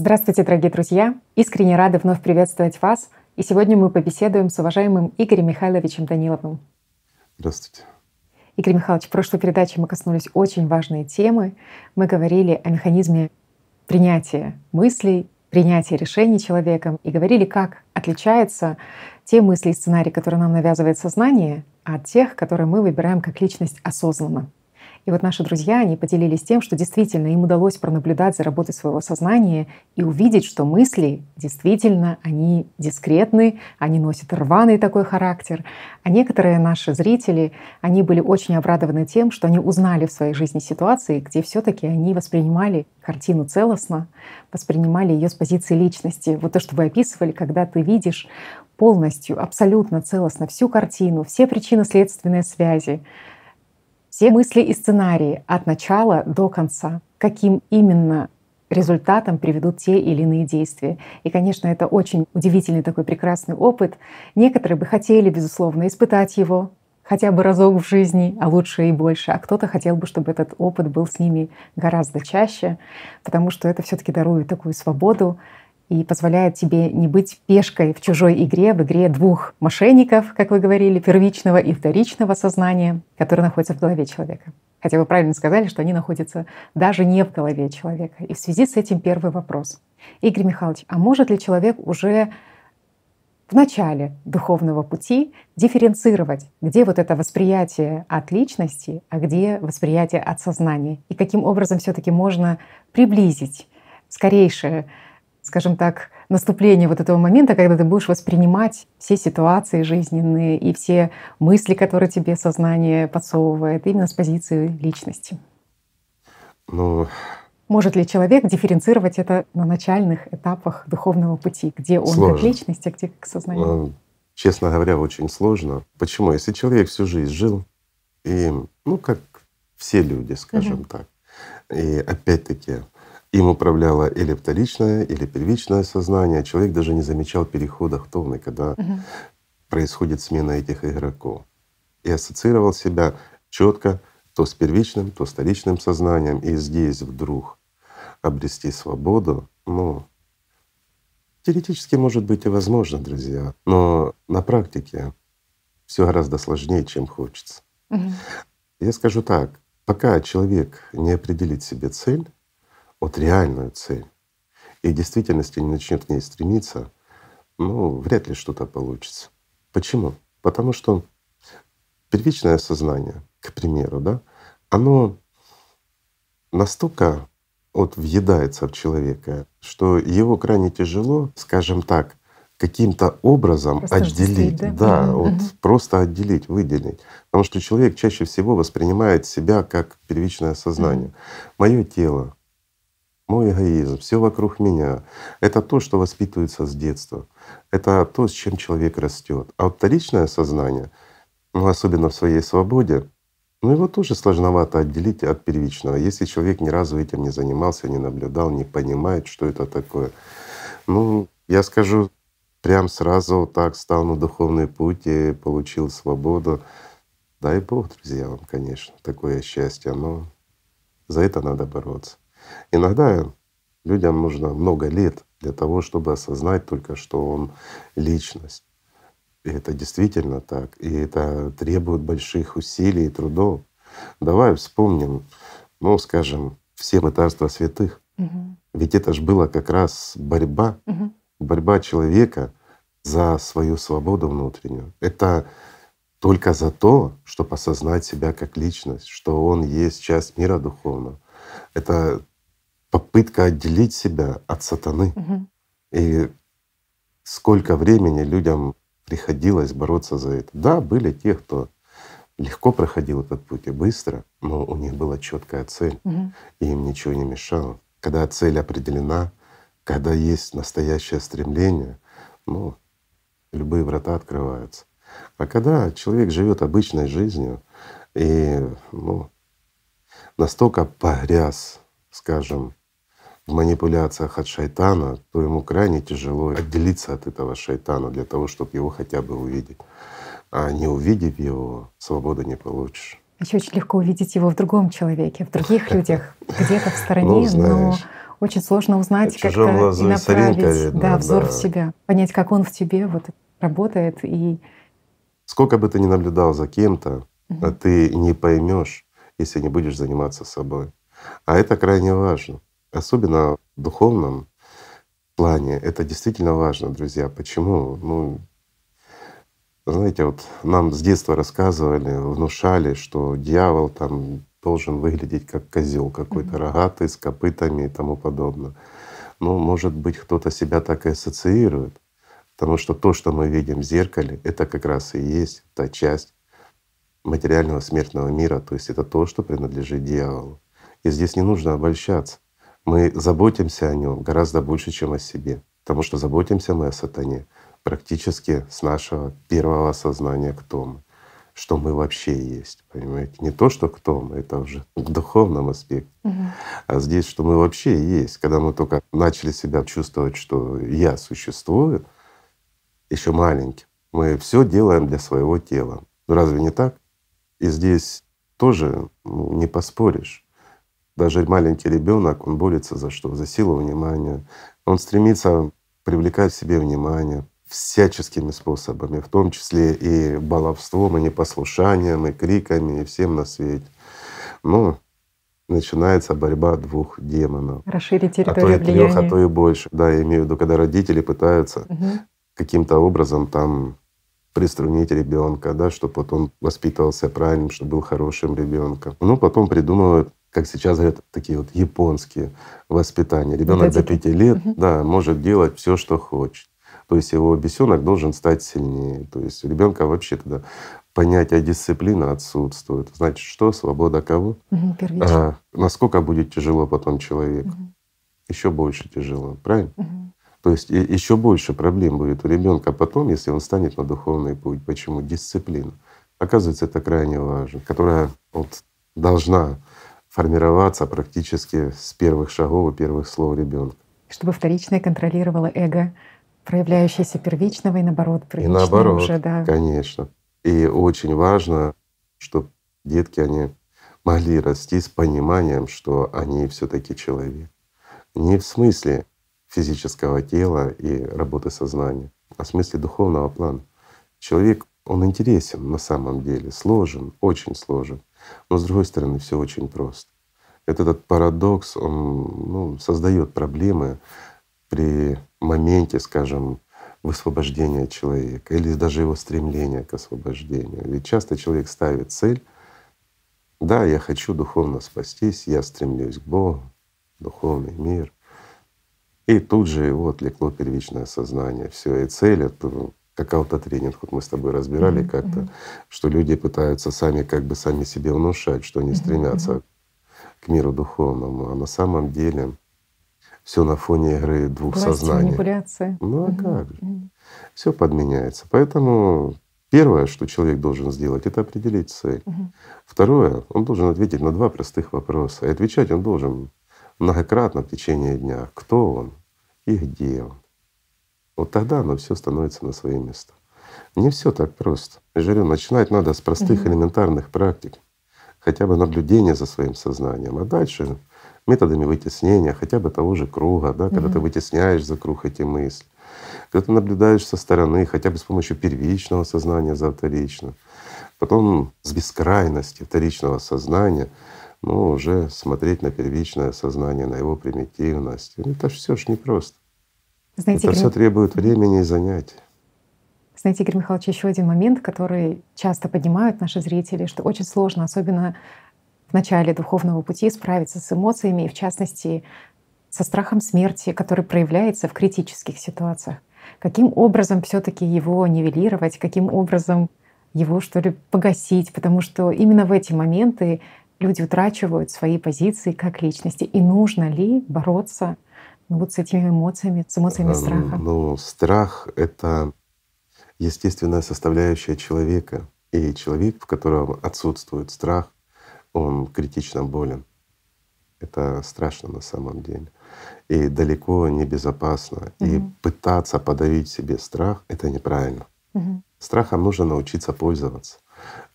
Здравствуйте, дорогие друзья! Искренне рады вновь приветствовать вас. И сегодня мы побеседуем с уважаемым Игорем Михайловичем Даниловым. Здравствуйте. Игорь Михайлович, в прошлой передаче мы коснулись очень важной темы. Мы говорили о механизме принятия мыслей, принятия решений человеком и говорили, как отличаются те мысли и сценарии, которые нам навязывает сознание, от тех, которые мы выбираем как личность осознанно. И вот наши друзья, они поделились тем, что действительно им удалось пронаблюдать за работой своего сознания и увидеть, что мысли действительно, они дискретны, они носят рваный такой характер. А некоторые наши зрители, они были очень обрадованы тем, что они узнали в своей жизни ситуации, где все таки они воспринимали картину целостно, воспринимали ее с позиции личности. Вот то, что вы описывали, когда ты видишь полностью, абсолютно целостно всю картину, все причинно-следственные связи, все мысли и сценарии от начала до конца, каким именно результатом приведут те или иные действия. И, конечно, это очень удивительный такой прекрасный опыт. Некоторые бы хотели, безусловно, испытать его хотя бы разок в жизни, а лучше и больше. А кто-то хотел бы, чтобы этот опыт был с ними гораздо чаще, потому что это все таки дарует такую свободу, и позволяет тебе не быть пешкой в чужой игре, в игре двух мошенников, как вы говорили, первичного и вторичного сознания, которые находятся в голове человека. Хотя вы правильно сказали, что они находятся даже не в голове человека. И в связи с этим первый вопрос. Игорь Михайлович, а может ли человек уже в начале духовного пути дифференцировать, где вот это восприятие от личности, а где восприятие от сознания, и каким образом все-таки можно приблизить скорейшее скажем так, наступление вот этого момента, когда ты будешь воспринимать все ситуации жизненные и все мысли, которые тебе сознание подсовывает, именно с позиции личности. Ну, может ли человек дифференцировать это на начальных этапах духовного пути, где он сложно. как личность, а где как сознание? Честно говоря, очень сложно. Почему? Если человек всю жизнь жил, и, ну, как все люди, скажем угу. так, и опять-таки им управляло или вторичное, или первичное сознание. Человек даже не замечал перехода в томный, когда угу. происходит смена этих игроков. И ассоциировал себя четко то с первичным, то с вторичным сознанием. И здесь вдруг обрести свободу, ну, теоретически может быть и возможно, друзья, но на практике все гораздо сложнее, чем хочется. Угу. Я скажу так, пока человек не определит себе цель, вот реальную цель и в действительности не начнет к ней стремиться, ну, вряд ли что-то получится. Почему? Потому что первичное сознание, к примеру, да, оно настолько вот въедается в человека, что его крайне тяжело, скажем так, каким-то образом просто отделить, да, да mm-hmm. вот просто отделить, выделить, потому что человек чаще всего воспринимает себя как первичное сознание. Mm-hmm. Мое тело, мой эгоизм, все вокруг меня. Это то, что воспитывается с детства. Это то, с чем человек растет. А вторичное сознание, ну, особенно в своей свободе, ну его тоже сложновато отделить от первичного, если человек ни разу этим не занимался, не наблюдал, не понимает, что это такое. Ну, я скажу прям сразу так стал на духовный путь и получил свободу. Дай Бог, друзья, вам, конечно, такое счастье, но за это надо бороться. Иногда людям нужно много лет для того, чтобы осознать только, что он личность. И это действительно так. И это требует больших усилий и трудов. Давай вспомним, ну, скажем, все мытарства святых. Угу. Ведь это же была как раз борьба, угу. борьба человека за свою свободу внутреннюю. Это только за то, чтобы осознать себя как личность, что он есть часть мира духовного. Это попытка отделить себя от сатаны. Угу. И сколько времени людям приходилось бороться за это. Да, были те, кто легко проходил этот путь и быстро, но у них была четкая цель, угу. и им ничего не мешало. Когда цель определена, когда есть настоящее стремление, ну, любые врата открываются. А когда человек живет обычной жизнью и ну, настолько погряз, скажем, в манипуляциях от шайтана, то ему крайне тяжело отделиться от этого шайтана для того, чтобы его хотя бы увидеть. А не увидев его, свободы не получишь. Еще очень легко увидеть его в другом человеке, в других людях, где-то в стороне, ну, но очень сложно узнать, как и направить да, взор в себя, понять, как он в тебе вот работает и сколько бы ты ни наблюдал за кем-то, угу. ты не поймешь, если не будешь заниматься собой. А это крайне важно, особенно в духовном плане. Это действительно важно, друзья. Почему? Ну, знаете, вот нам с детства рассказывали, внушали, что дьявол там должен выглядеть как козел какой-то, mm-hmm. рогатый, с копытами и тому подобное. Ну, может быть, кто-то себя так и ассоциирует, потому что то, что мы видим в зеркале, это как раз и есть та часть материального смертного мира, то есть это то, что принадлежит дьяволу. И здесь не нужно обольщаться. Мы заботимся о нем гораздо больше, чем о себе, потому что заботимся мы о сатане практически с нашего первого осознания, кто мы, что мы вообще есть, понимаете? Не то, что кто мы, это уже в духовном аспекте, угу. а здесь, что мы вообще есть. Когда мы только начали себя чувствовать, что я существую, еще маленький, мы все делаем для своего тела. Ну разве не так? И здесь тоже ну, не поспоришь. Даже маленький ребенок, он борется за что? За силу внимания. Он стремится привлекать себе внимание всяческими способами, в том числе и баловством, и непослушанием, и криками, и всем на свете. Но начинается борьба двух демонов. Расширить территорию а то и трех, а то и больше. Да, я имею в виду, когда родители пытаются угу. каким-то образом там приструнить ребенка, да, чтобы вот он воспитывался правильным, чтобы был хорошим ребенком. Ну, потом придумывают как сейчас говорят, такие вот японские воспитания. Ребенок до пяти лет, угу. да, может делать все, что хочет. То есть его бесенок должен стать сильнее. То есть у ребенка вообще тогда понятие дисциплины отсутствует. Значит, что свобода кого? Угу, а, насколько будет тяжело потом человеку? Угу. Еще больше тяжело, правильно? Угу. То есть еще больше проблем будет у ребенка потом, если он станет на духовный путь. Почему? Дисциплина. Оказывается, это крайне важно, которая вот должна формироваться практически с первых шагов и первых слов ребенка. Чтобы вторичное контролировало эго, проявляющееся первичного и наоборот, И наоборот, уже, да. конечно. И очень важно, чтобы детки, они могли расти с пониманием, что они все таки человек. Не в смысле физического тела и работы сознания, а в смысле духовного плана. Человек, он интересен на самом деле, сложен, очень сложен. Но с другой стороны, все очень просто. Этот парадокс, он ну, создает проблемы при моменте, скажем, высвобождения человека или даже его стремления к освобождению. Ведь часто человек ставит цель, да, я хочу духовно спастись, я стремлюсь к Богу, духовный мир. И тут же его отвлекло первичное сознание. Все, и цель это как аутотренинг, вот мы с тобой разбирали mm-hmm. как-то, что люди пытаются сами как бы сами себе внушать, что они mm-hmm. стремятся к миру духовному, а на самом деле все на фоне игры двух Власть, сознаний. манипуляция. Ну а как же? Все подменяется. Поэтому первое, что человек должен сделать, это определить цель. Угу. Второе, он должен ответить на два простых вопроса. И отвечать он должен многократно в течение дня. Кто он и где он? Вот тогда оно все становится на свои места. Не все так просто. Я же говорю, начинать надо с простых угу. элементарных практик, хотя бы наблюдения за своим сознанием, а дальше методами вытеснения хотя бы того же круга, да, когда ты вытесняешь за круг эти мысли, когда ты наблюдаешь со стороны, хотя бы с помощью первичного сознания за вторичным, потом с бескрайности вторичного сознания, ну, уже смотреть на первичное сознание, на его примитивность. Это все ж непросто. Знаете, Это все требует времени и занятий. Знаете, Игорь Михайлович, еще один момент, который часто поднимают наши зрители, что очень сложно, особенно в начале духовного пути справиться с эмоциями, и в частности со страхом смерти, который проявляется в критических ситуациях. Каким образом все таки его нивелировать, каким образом его, что ли, погасить, потому что именно в эти моменты люди утрачивают свои позиции как личности. И нужно ли бороться ну, вот с этими эмоциями, с эмоциями страха? Ну, страх — это естественная составляющая человека. И человек, в котором отсутствует страх, он критично болен. Это страшно на самом деле. И далеко не безопасно. Угу. И пытаться подавить себе страх — это неправильно. Угу. Страхом нужно научиться пользоваться.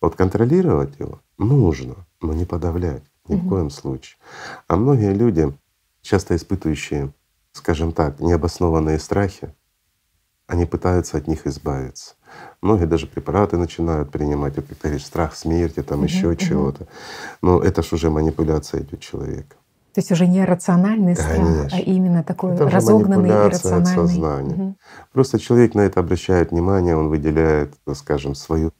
Вот контролировать его нужно, но не подавлять ни угу. в коем случае. А многие люди часто испытывающие, скажем так, необоснованные страхи, они пытаются от них избавиться. Многие даже препараты начинают принимать, вот как ты говоришь, страх смерти, там угу, еще угу. чего-то. Но это ж уже манипуляция идет человека. То есть уже не рациональный страх, а Конечно. а именно такой это разогнанный и рациональный. От сознания. Угу. Просто человек на это обращает внимание, он выделяет, скажем, свою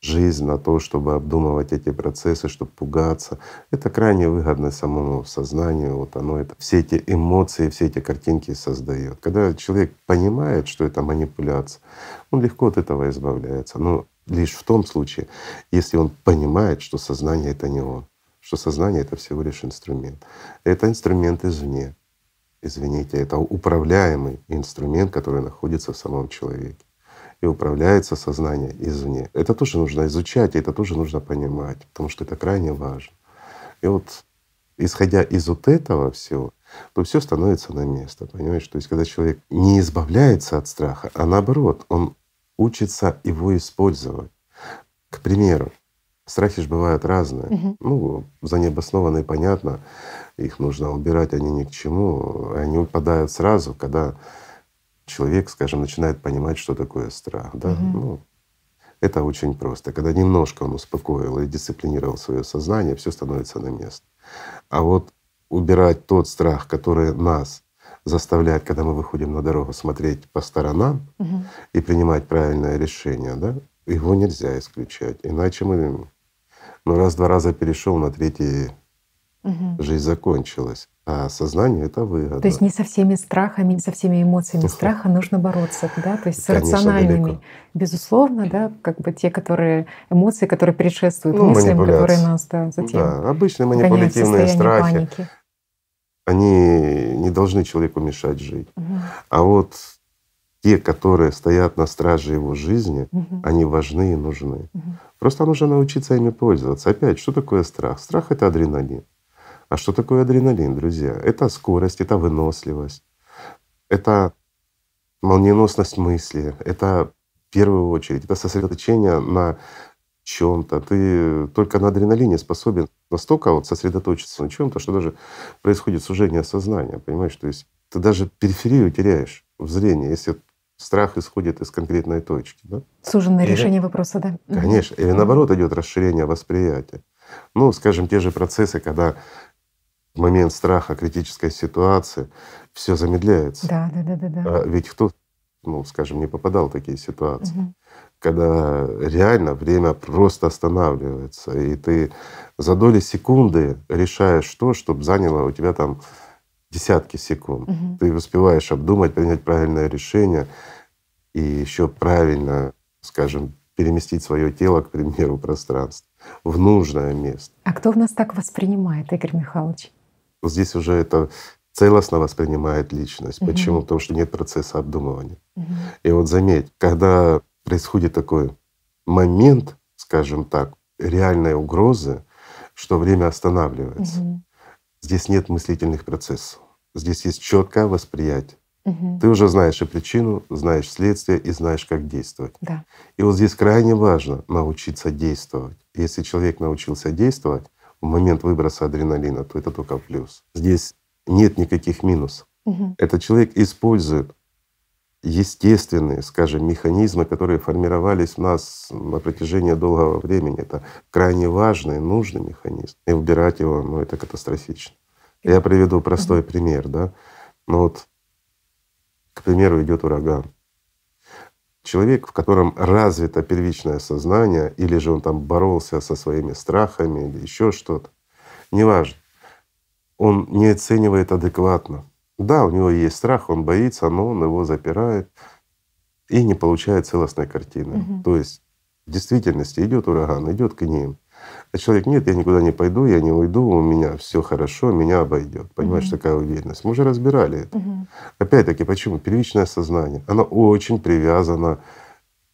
жизнь на то, чтобы обдумывать эти процессы, чтобы пугаться. Это крайне выгодно самому сознанию. Вот оно это все эти эмоции, все эти картинки создает. Когда человек понимает, что это манипуляция, он легко от этого избавляется. Но лишь в том случае, если он понимает, что сознание это не он, что сознание это всего лишь инструмент. Это инструмент извне. Извините, это управляемый инструмент, который находится в самом человеке и управляется сознание извне. Это тоже нужно изучать, и это тоже нужно понимать, потому что это крайне важно. И вот исходя из вот этого всего, то все становится на место, понимаешь? То есть когда человек не избавляется от страха, а наоборот, он учится его использовать. К примеру, страхи же бывают разные. Угу. Ну, за необоснованные понятно, их нужно убирать, они ни к чему. Они упадают сразу, когда человек, скажем, начинает понимать, что такое страх. Да? Угу. Ну, это очень просто. Когда немножко он успокоил и дисциплинировал свое сознание, все становится на место. А вот убирать тот страх, который нас заставляет, когда мы выходим на дорогу, смотреть по сторонам угу. и принимать правильное решение, да, его нельзя исключать. Иначе мы ну, раз-два раза перешел, на третий угу. жизнь закончилась. А сознание это выгода. То есть не со всеми страхами, не со всеми эмоциями страха нужно бороться, да? То есть с Конечно, рациональными, далеко. безусловно, да, как бы те, которые эмоции, которые предшествуют ну, мыслям, которые нас, да, затем. Да, обычные манипулятивные страхи. Паники. Они не должны человеку мешать жить. Угу. А вот те, которые стоят на страже его жизни, угу. они важны и нужны. Угу. Просто нужно научиться ими пользоваться. Опять, что такое страх? Страх — это адреналин. А что такое адреналин, друзья? Это скорость, это выносливость, это молниеносность мысли, это в первую очередь, это сосредоточение на чем-то. Ты только на адреналине способен настолько вот сосредоточиться на чем-то, что даже происходит сужение сознания, понимаешь? То есть ты даже периферию теряешь в зрении, если страх исходит из конкретной точки. Да? Суженное или, решение вопроса, да? Конечно. Или наоборот идет расширение восприятия. Ну, скажем, те же процессы, когда момент страха, критической ситуации, все замедляется. Да, да, да, да. да. А ведь кто, ну, скажем, не попадал в такие ситуации, угу. когда реально время просто останавливается, и ты за доли секунды решаешь то, чтобы заняло у тебя там десятки секунд. Угу. Ты успеваешь обдумать, принять правильное решение и еще правильно, скажем, переместить свое тело, к примеру, пространство в нужное место. А кто в нас так воспринимает, Игорь Михайлович? Здесь уже это целостно воспринимает личность. Угу. Почему? Потому что нет процесса обдумывания. Угу. И вот заметь, когда происходит такой момент, скажем так, реальной угрозы, что время останавливается. Угу. Здесь нет мыслительных процессов. Здесь есть четкое восприятие. Угу. Ты уже знаешь и причину, знаешь следствие и знаешь, как действовать. Да. И вот здесь крайне важно научиться действовать. Если человек научился действовать, в момент выброса адреналина, то это только плюс. Здесь нет никаких минусов. Угу. Этот человек использует естественные, скажем, механизмы, которые формировались в нас на протяжении долгого времени. Это крайне важный, нужный механизм. И убирать его, ну, это катастрофично. Я приведу простой угу. пример, да. Ну вот, к примеру, идет ураган человек, в котором развито первичное сознание, или же он там боролся со своими страхами или еще что-то, неважно, он не оценивает адекватно. Да, у него есть страх, он боится, но он его запирает и не получает целостной картины. Угу. То есть в действительности идет ураган, идет к ним. А человек, нет, я никуда не пойду, я не уйду, у меня все хорошо, меня обойдет. Понимаешь, угу. такая уверенность. Мы уже разбирали это. Угу. Опять-таки, почему? Первичное сознание, оно очень привязано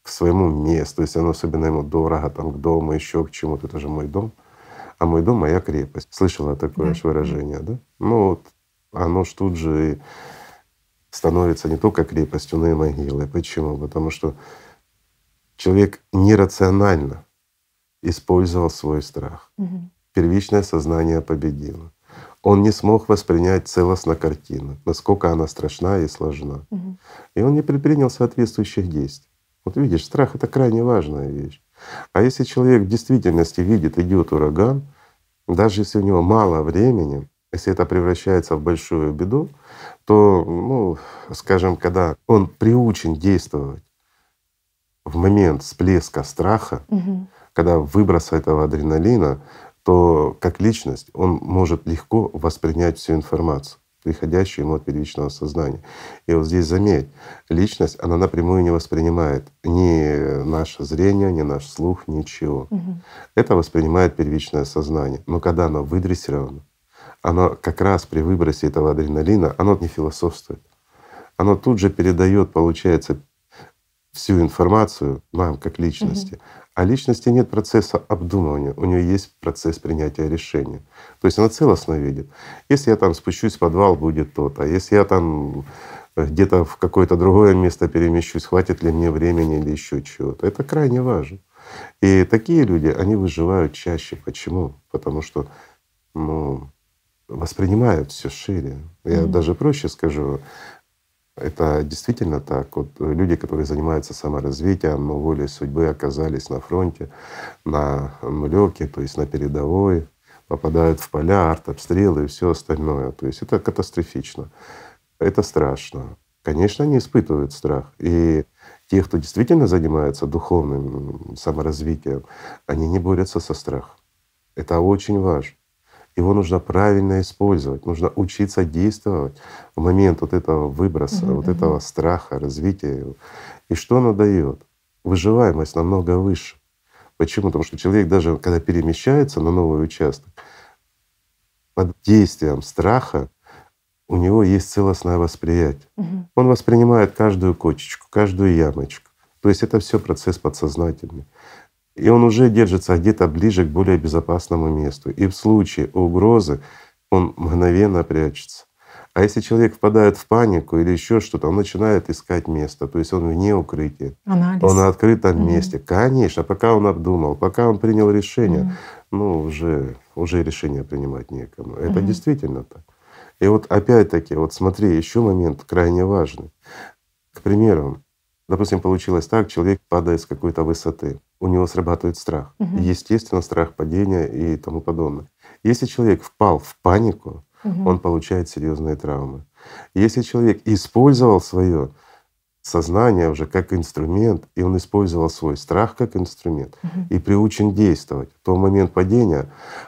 к своему месту, если оно особенно ему дорого, там, к дому, еще к чему-то, это же мой дом. А мой дом — моя крепость. Слышала такое да. выражение, да? Ну вот оно ж тут же становится не только крепостью, но и могилой. Почему? Потому что человек нерационально использовал свой страх. Угу. Первичное сознание победило. Он не смог воспринять целостно картину, насколько она страшна и сложна. Мгм. И он не предпринял соответствующих действий. Вот видишь, страх — это крайне важная вещь. А если человек в действительности видит, идет ураган, даже если у него мало времени, если это превращается в большую беду, то, ну, скажем, когда он приучен действовать в момент всплеска страха, Мгм. Когда выброса этого адреналина, то как личность он может легко воспринять всю информацию, приходящую ему от первичного сознания. И вот здесь заметь, личность, она напрямую не воспринимает ни наше зрение, ни наш слух, ничего. Мгм. Это воспринимает первичное сознание. Но когда оно выдрессировано, оно как раз при выбросе этого адреналина, оно не философствует. Оно тут же передает, получается, всю информацию нам как личности. А личности нет процесса обдумывания, у нее есть процесс принятия решения. То есть она целостно видит. Если я там спущусь в подвал, будет то-то. А Если я там где-то в какое-то другое место перемещусь, хватит ли мне времени или еще чего-то. Это крайне важно. И такие люди, они выживают чаще. Почему? Потому что ну, воспринимают все шире. Я Мгм. даже проще скажу, это действительно так. Вот люди, которые занимаются саморазвитием, но волей судьбы оказались на фронте, на нулевке, то есть на передовой, попадают в поля, артобстрелы и все остальное. То есть это катастрофично. Это страшно. Конечно, они испытывают страх. И те, кто действительно занимается духовным саморазвитием, они не борются со страхом. Это очень важно. Его нужно правильно использовать, нужно учиться действовать в момент вот этого выброса, Мгм, вот мгм. этого страха, развития его. И что оно дает? Выживаемость намного выше. Почему? Потому что человек даже когда перемещается на новый участок, под действием страха у него есть целостное восприятие. Мгм. Он воспринимает каждую кочечку, каждую ямочку. То есть это все процесс подсознательный. И он уже держится где-то ближе к более безопасному месту. И в случае угрозы он мгновенно прячется. А если человек впадает в панику или еще что-то, он начинает искать место, то есть он вне укрытия, Анализ. он на открытом Мгм. месте. Конечно, пока он обдумал, пока он принял решение, Мгм. ну уже, уже решение принимать некому. Это Мгм. действительно так. И вот опять-таки, вот смотри, еще момент крайне важный. К примеру, допустим, получилось так, человек падает с какой-то высоты, у него срабатывает страх. Мгм. Естественно, страх падения и тому подобное. Если человек впал в панику, Мгм. он получает серьезные травмы. Если человек использовал свое сознание уже как инструмент, и он использовал свой страх как инструмент, Мгм. и приучен действовать, то момент падения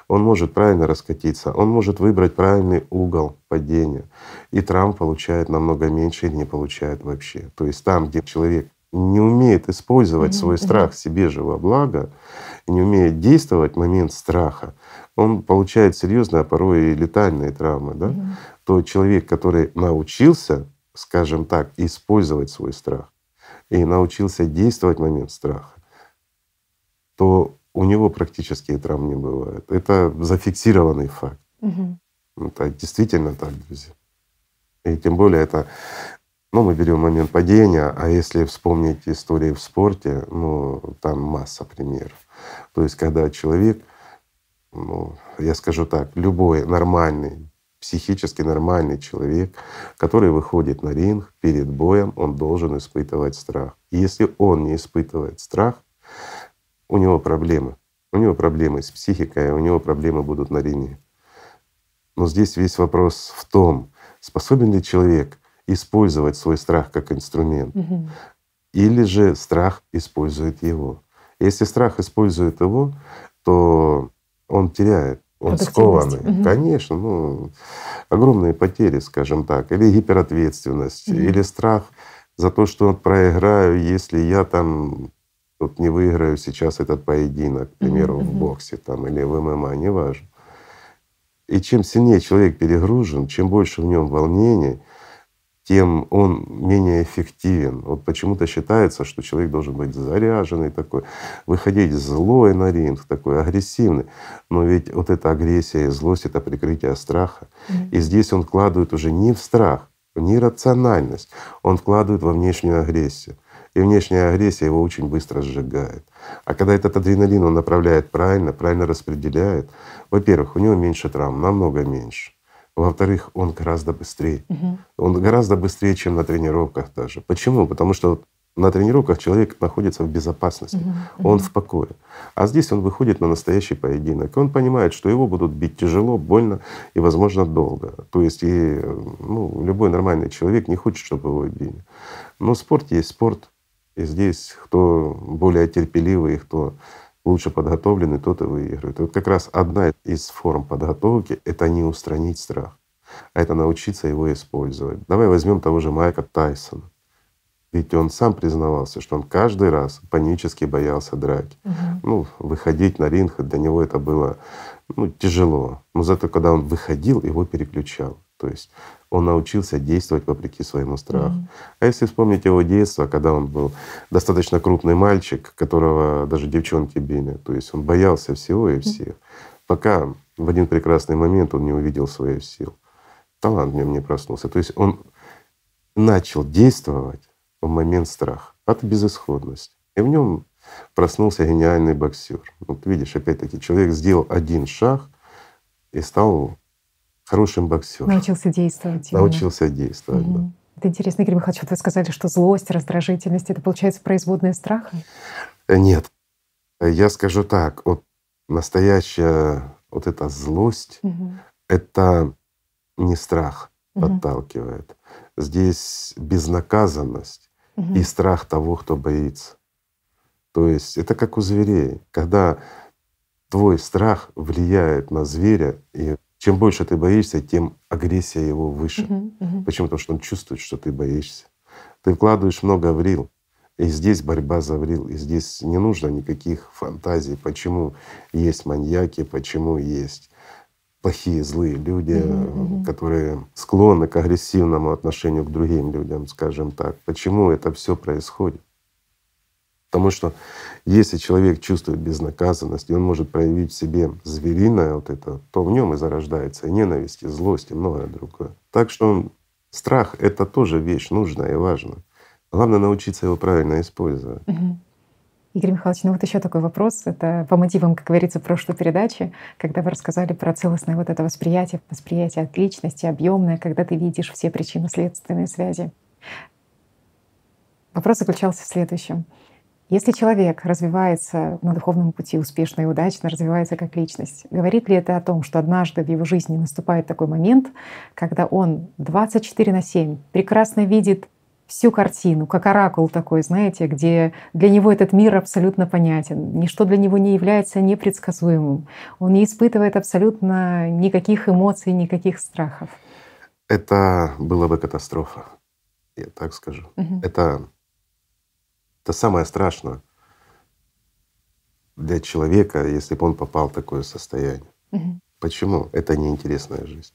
он может правильно раскатиться, он может выбрать правильный угол падения, и травм получает намного меньше или не получает вообще. То есть там, где человек не умеет использовать Мгм, свой страх себе же во благо, не умеет действовать в момент страха, он получает серьезные, а порой и летальные травмы. Да? Мгм. То человек, который научился, скажем так, использовать свой страх и научился действовать в момент страха, то у него практически травм не бывает. Это зафиксированный факт. Мгм. Это действительно так, друзья. И тем более это, ну, мы берем момент падения, а если вспомнить истории в спорте, ну, там масса примеров. То есть, когда человек, ну, я скажу так, любой нормальный, психически нормальный человек, который выходит на ринг перед боем, он должен испытывать страх. И если он не испытывает страх, у него проблемы. У него проблемы с психикой, у него проблемы будут на ринге. Но здесь весь вопрос в том, способен ли человек использовать свой страх как инструмент, или же страх использует его. Если страх использует его, то он теряет, он скованный. Мгм. Конечно, ну, огромные потери, скажем так, или гиперответственность, Мгм. или страх за то, что проиграю, если я там вот не выиграю сейчас этот поединок, к примеру, Мгм, в боксе там, или в ММА, неважно. И чем сильнее человек перегружен, чем больше в нем волнений, тем он менее эффективен. Вот почему-то считается, что человек должен быть заряженный такой, выходить злой на ринг, такой агрессивный. Но ведь вот эта агрессия и злость — это прикрытие страха. Мгм. И здесь он вкладывает уже не в страх, не рациональность, он вкладывает во внешнюю агрессию. И внешняя агрессия его очень быстро сжигает. А когда этот адреналин он направляет правильно, правильно распределяет, во-первых, у него меньше травм, намного меньше. Во-вторых, он гораздо быстрее. Угу. Он гораздо быстрее, чем на тренировках даже. Почему? Потому что на тренировках человек находится в безопасности, угу. он в покое. А здесь он выходит на настоящий поединок. Он понимает, что его будут бить тяжело, больно и, возможно, долго. То есть и ну, любой нормальный человек не хочет, чтобы его били. Но спорт есть спорт. И здесь кто более терпеливый, кто лучше подготовленный, тот и выигрывает. Вот как раз одна из форм подготовки — это не устранить страх, а это научиться его использовать. Давай возьмем того же Майка Тайсона. Ведь он сам признавался, что он каждый раз панически боялся драки. Угу. Ну, выходить на ринг для него это было ну, тяжело. Но зато когда он выходил, его переключал. То есть он научился действовать вопреки своему страху. Mm-hmm. А если вспомнить его детство, когда он был достаточно крупный мальчик, которого даже девчонки били, то есть он боялся всего и всех, mm-hmm. пока в один прекрасный момент он не увидел своих сил. Талант в нем не проснулся. То есть он начал действовать в момент страха от безысходности. И в нем проснулся гениальный боксер. Вот видишь, опять-таки, человек сделал один шаг и стал хорошим боксером. Научился действовать. Именно. Научился действовать, угу. да. Это интересно, Игорь Михайлович, вот вы сказали, что злость, раздражительность — это, получается, производная страха? Э, нет. Я скажу так, вот настоящая вот эта злость угу. — это не страх угу. подталкивает. Здесь безнаказанность угу. и страх того, кто боится. То есть это как у зверей. Когда твой страх влияет на зверя и чем больше ты боишься, тем агрессия его выше. Uh-huh, uh-huh. Почему? Потому что он чувствует, что ты боишься. Ты вкладываешь много в рил, и здесь борьба за врил, и здесь не нужно никаких фантазий, почему есть маньяки, почему есть плохие, злые люди, mm-hmm. которые склонны к агрессивному отношению к другим людям, скажем так. Почему это все происходит? Потому что если человек чувствует безнаказанность, и он может проявить в себе звериное вот это, то в нем и зарождается и ненависть, и злость, и многое другое. Так что страх — это тоже вещь нужная и важная. Главное научиться его правильно использовать. Игорь Михайлович, ну вот еще такой вопрос. Это по мотивам, как говорится, прошлой передачи, когда вы рассказали про целостное вот это восприятие, восприятие от личности, объемное, когда ты видишь все причинно-следственные связи. Вопрос заключался в следующем. Если человек развивается на духовном пути успешно и удачно, развивается как личность, говорит ли это о том, что однажды в его жизни наступает такой момент, когда он 24 на 7 прекрасно видит всю картину, как оракул такой, знаете, где для него этот мир абсолютно понятен, ничто для него не является непредсказуемым, он не испытывает абсолютно никаких эмоций, никаких страхов. Это была бы катастрофа, я так скажу. Угу. Это это самое страшное для человека, если бы он попал в такое состояние. Угу. Почему? Это неинтересная жизнь.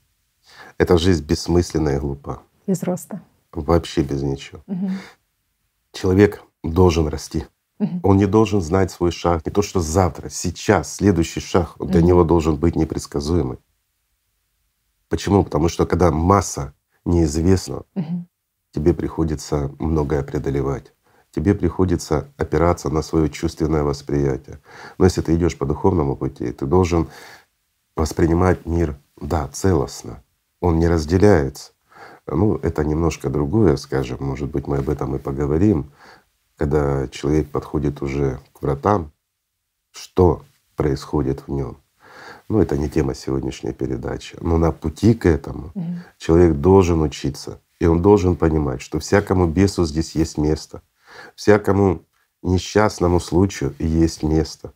Это жизнь бессмысленная и глупа. Без роста. Вообще без ничего. Угу. Человек должен расти. Угу. Он не должен знать свой шаг. Не то, что завтра, сейчас, следующий шаг для угу. него должен быть непредсказуемый. Почему? Потому что когда масса неизвестна, угу. тебе приходится многое преодолевать тебе приходится опираться на свое чувственное восприятие. Но если ты идешь по духовному пути, ты должен воспринимать мир, да, целостно. Он не разделяется. Ну, это немножко другое, скажем, может быть, мы об этом и поговорим, когда человек подходит уже к вратам, что происходит в нем. Ну, это не тема сегодняшней передачи. Но на пути к этому mm человек должен учиться. И он должен понимать, что всякому бесу здесь есть место. Всякому несчастному случаю есть место.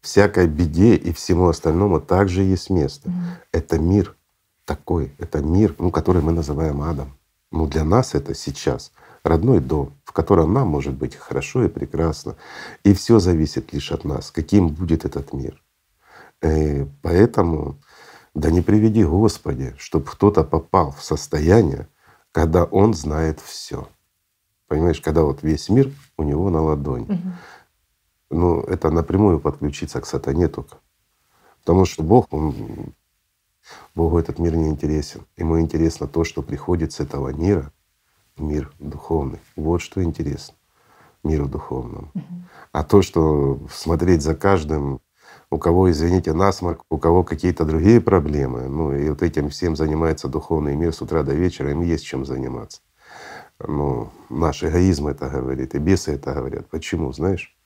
Всякой беде и всему остальному также есть место. Mm. Это мир такой, это мир, ну, который мы называем адом. Ну, для нас это сейчас родной дом, в котором нам может быть хорошо и прекрасно. И все зависит лишь от нас, каким будет этот мир. И э, поэтому, да не приведи Господи, чтобы кто-то попал в состояние, когда он знает все. Понимаешь, когда вот весь мир у него на ладони. Угу. Ну, это напрямую подключиться к сатане только. Потому что Бог, Он, Богу этот мир не интересен. Ему интересно то, что приходит с этого мира в мир духовный. Вот что интересно миру духовному. Угу. А то, что смотреть за каждым у кого, извините, насморк, у кого какие-то другие проблемы. Ну и вот этим всем занимается духовный мир с утра до вечера, им есть чем заниматься. Ну, наш эгоизм это говорит, и бесы это говорят. Почему, знаешь?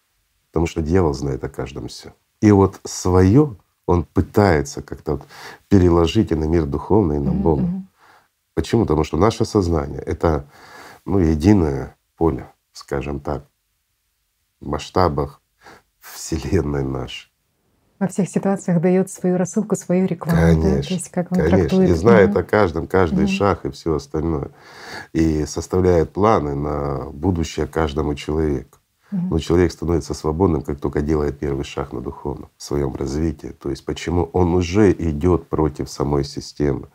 Потому что дьявол знает о каждом все. И вот свое он пытается как-то вот переложить и на мир духовный, и на Бога. Mm-hmm. Почему? Потому что наше сознание — это ну, единое поле, скажем так, в масштабах Вселенной нашей. Во всех ситуациях дает свою рассылку, свою рекламу. Конечно, да? То есть как он конечно. Трактует. И знает mm-hmm. о каждом, каждый mm-hmm. шаг и все остальное. И составляет планы на будущее каждому человеку. Но человек становится свободным, как только делает первый шаг на духовном в своем развитии. То есть почему он уже идет против самой системы.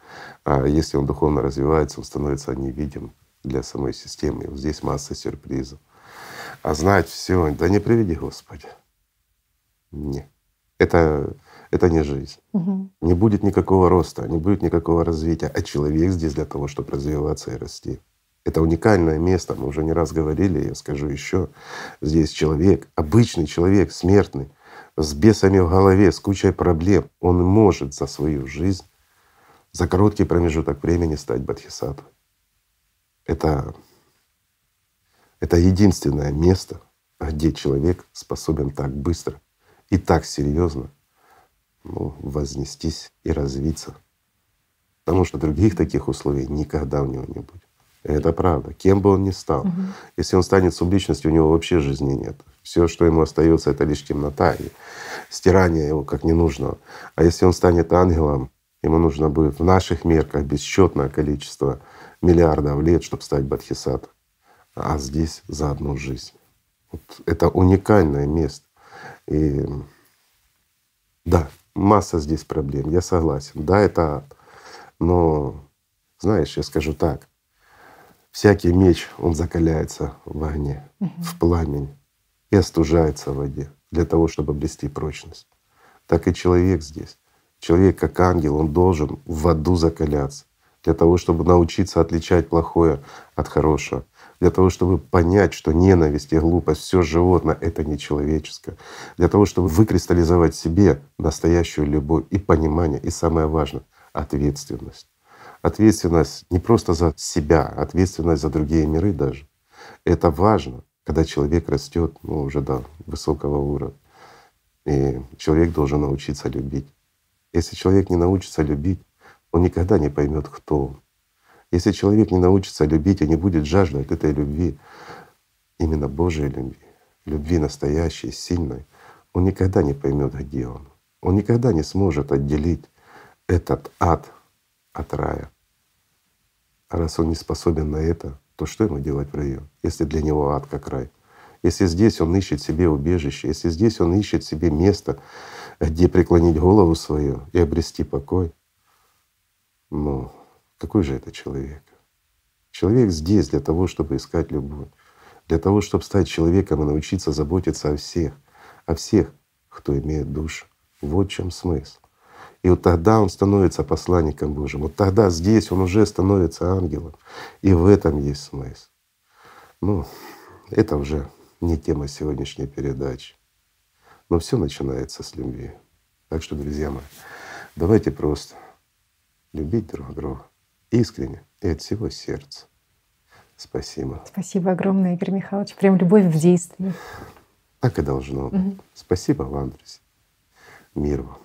А если он духовно развивается, он становится невидим для самой системы. И вот здесь масса сюрпризов. А знать все, да не приведи Господи. Не. Это, это не жизнь. Угу. Не будет никакого роста, не будет никакого развития. А человек здесь для того, чтобы развиваться и расти. Это уникальное место, мы уже не раз говорили, я скажу еще. Здесь человек, обычный человек, смертный, с бесами в голове, с кучей проблем, он может за свою жизнь, за короткий промежуток времени стать бодхисаттвой. Это, это единственное место, где человек способен так быстро и так серьезно ну, вознестись и развиться. Потому что других таких условий никогда у него не будет. Это правда. Кем бы он ни стал. Угу. Если он станет субличностью, у него вообще жизни нет. Все, что ему остается, это лишь темнота и стирание его как ненужного. А если он станет ангелом, ему нужно будет в наших мерках бесчетное количество миллиардов лет, чтобы стать бодхисаттвой. А здесь за одну жизнь. Вот это уникальное место. И да, масса здесь проблем, я согласен. Да, это ад. Но знаешь, я скажу так, Всякий меч, он закаляется в огне, угу. в пламени и остужается в воде для того, чтобы обрести прочность. Так и человек здесь. Человек как ангел, он должен в аду закаляться для того, чтобы научиться отличать плохое от хорошего, для того, чтобы понять, что ненависть и глупость, все животное — это не человеческое, для того, чтобы выкристаллизовать себе настоящую любовь и понимание, и самое важное — ответственность ответственность не просто за себя, ответственность за другие миры даже. Это важно, когда человек растет ну, уже до высокого уровня. И человек должен научиться любить. Если человек не научится любить, он никогда не поймет, кто он. Если человек не научится любить и не будет жаждать этой любви, именно Божьей любви, любви настоящей, сильной, он никогда не поймет, где он. Он никогда не сможет отделить этот ад от рая. А раз он не способен на это, то что ему делать в раю, если для него ад как рай? Если здесь он ищет себе убежище, если здесь он ищет себе место, где преклонить голову свою и обрести покой, ну какой же это человек? Человек здесь для того, чтобы искать любовь, для того, чтобы стать человеком и научиться заботиться о всех, о всех, кто имеет душу. Вот в чем смысл. И вот тогда он становится посланником Божьим. Вот тогда здесь он уже становится ангелом. И в этом есть смысл. Ну, это уже не тема сегодняшней передачи. Но все начинается с любви. Так что, друзья мои, давайте просто любить друг друга искренне и от всего сердца. Спасибо. Спасибо огромное, Игорь Михайлович. Прям любовь в действии. Так и должно быть. Угу. Спасибо вам, друзья. Мир вам.